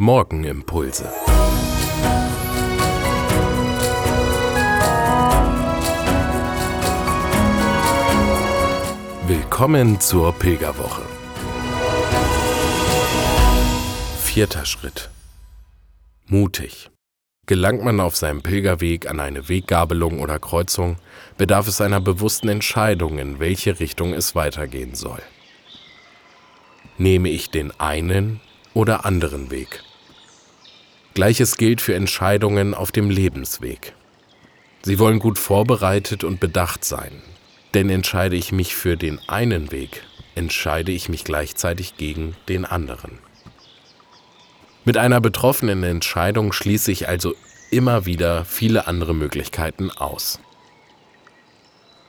Morgenimpulse. Willkommen zur Pilgerwoche. Vierter Schritt. Mutig. Gelangt man auf seinem Pilgerweg an eine Weggabelung oder Kreuzung, bedarf es einer bewussten Entscheidung, in welche Richtung es weitergehen soll. Nehme ich den einen oder anderen Weg? Gleiches gilt für Entscheidungen auf dem Lebensweg. Sie wollen gut vorbereitet und bedacht sein, denn entscheide ich mich für den einen Weg, entscheide ich mich gleichzeitig gegen den anderen. Mit einer betroffenen Entscheidung schließe ich also immer wieder viele andere Möglichkeiten aus.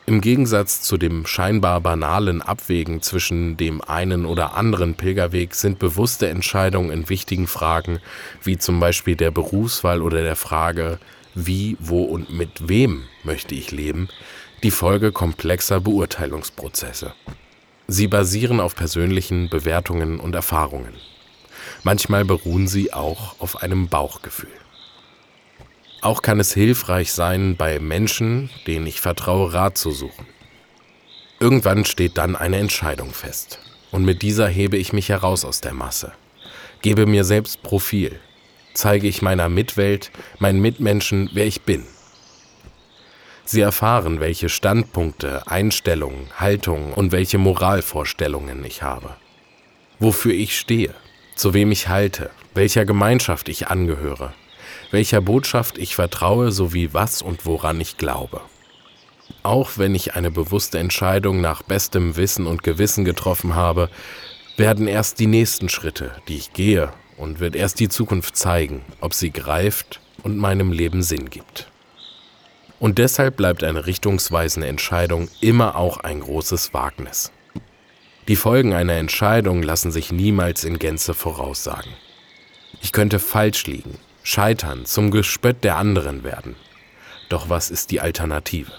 Im Gegensatz zu dem scheinbar banalen Abwägen zwischen dem einen oder anderen Pilgerweg sind bewusste Entscheidungen in wichtigen Fragen, wie zum Beispiel der Berufswahl oder der Frage, wie, wo und mit wem möchte ich leben, die Folge komplexer Beurteilungsprozesse. Sie basieren auf persönlichen Bewertungen und Erfahrungen. Manchmal beruhen sie auch auf einem Bauchgefühl. Auch kann es hilfreich sein, bei Menschen, denen ich vertraue, Rat zu suchen. Irgendwann steht dann eine Entscheidung fest. Und mit dieser hebe ich mich heraus aus der Masse. Gebe mir selbst Profil. Zeige ich meiner Mitwelt, meinen Mitmenschen, wer ich bin. Sie erfahren, welche Standpunkte, Einstellungen, Haltungen und welche Moralvorstellungen ich habe. Wofür ich stehe, zu wem ich halte, welcher Gemeinschaft ich angehöre, welcher Botschaft ich vertraue sowie was und woran ich glaube. Auch wenn ich eine bewusste Entscheidung nach bestem Wissen und Gewissen getroffen habe, werden erst die nächsten Schritte, die ich gehe, und wird erst die Zukunft zeigen, ob sie greift und meinem Leben Sinn gibt. Und deshalb bleibt eine richtungsweisende Entscheidung immer auch ein großes Wagnis. Die Folgen einer Entscheidung lassen sich niemals in Gänze voraussagen. Ich könnte falsch liegen, scheitern, zum Gespött der anderen werden. Doch was ist die Alternative?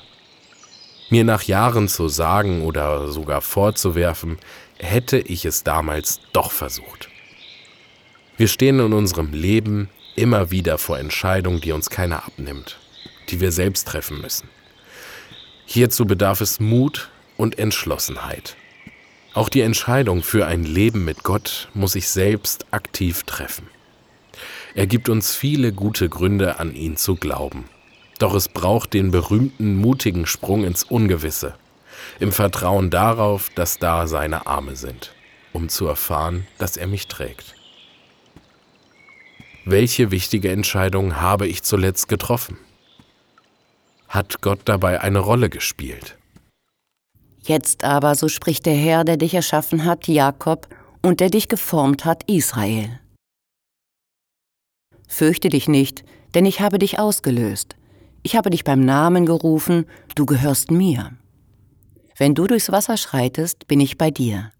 Mir nach Jahren zu sagen oder sogar vorzuwerfen, hätte ich es damals doch versucht. Wir stehen in unserem Leben immer wieder vor Entscheidungen, die uns keiner abnimmt, die wir selbst treffen müssen. Hierzu bedarf es Mut und Entschlossenheit. Auch die Entscheidung für ein Leben mit Gott muss ich selbst aktiv treffen. Er gibt uns viele gute Gründe, an ihn zu glauben. Doch es braucht den berühmten mutigen Sprung ins Ungewisse, im Vertrauen darauf, dass da seine Arme sind, um zu erfahren, dass er mich trägt. Welche wichtige Entscheidung habe ich zuletzt getroffen? Hat Gott dabei eine Rolle gespielt? Jetzt aber, so spricht der Herr, der dich erschaffen hat, Jakob, und der dich geformt hat, Israel. Fürchte dich nicht, denn ich habe dich ausgelöst. Ich habe dich beim Namen gerufen, du gehörst mir. Wenn du durchs Wasser schreitest, bin ich bei dir.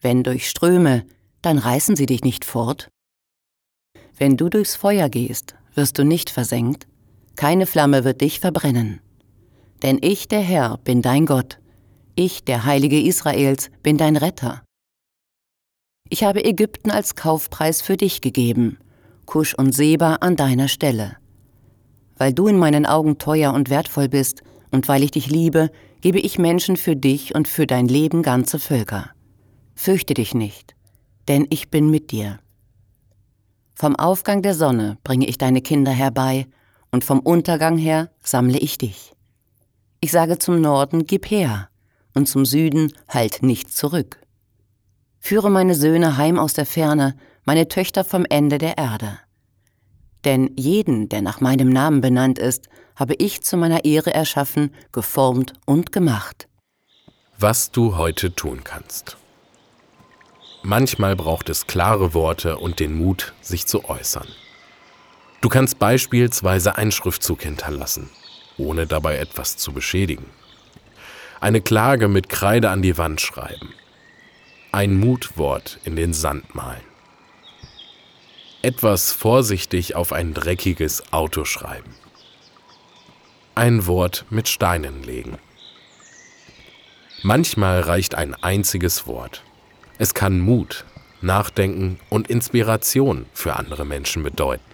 Wenn durch Ströme, dann reißen sie dich nicht fort. Wenn du durchs Feuer gehst, wirst du nicht versenkt, keine Flamme wird dich verbrennen. Denn ich, der Herr, bin dein Gott, ich, der Heilige Israels, bin dein Retter. Ich habe Ägypten als Kaufpreis für dich gegeben, Kusch und Seba an deiner Stelle. Weil du in meinen Augen teuer und wertvoll bist und weil ich dich liebe, gebe ich Menschen für dich und für dein Leben ganze Völker. Fürchte dich nicht, denn ich bin mit dir. Vom Aufgang der Sonne bringe ich deine Kinder herbei, und vom Untergang her sammle ich dich. Ich sage zum Norden, gib her, und zum Süden, halt nicht zurück. Führe meine Söhne heim aus der Ferne, meine Töchter vom Ende der Erde. Denn jeden, der nach meinem Namen benannt ist, habe ich zu meiner Ehre erschaffen, geformt und gemacht. Was du heute tun kannst. Manchmal braucht es klare Worte und den Mut, sich zu äußern. Du kannst beispielsweise einen Schriftzug hinterlassen, ohne dabei etwas zu beschädigen. Eine Klage mit Kreide an die Wand schreiben. Ein Mutwort in den Sand malen etwas vorsichtig auf ein dreckiges Auto schreiben. Ein Wort mit Steinen legen. Manchmal reicht ein einziges Wort. Es kann Mut, Nachdenken und Inspiration für andere Menschen bedeuten.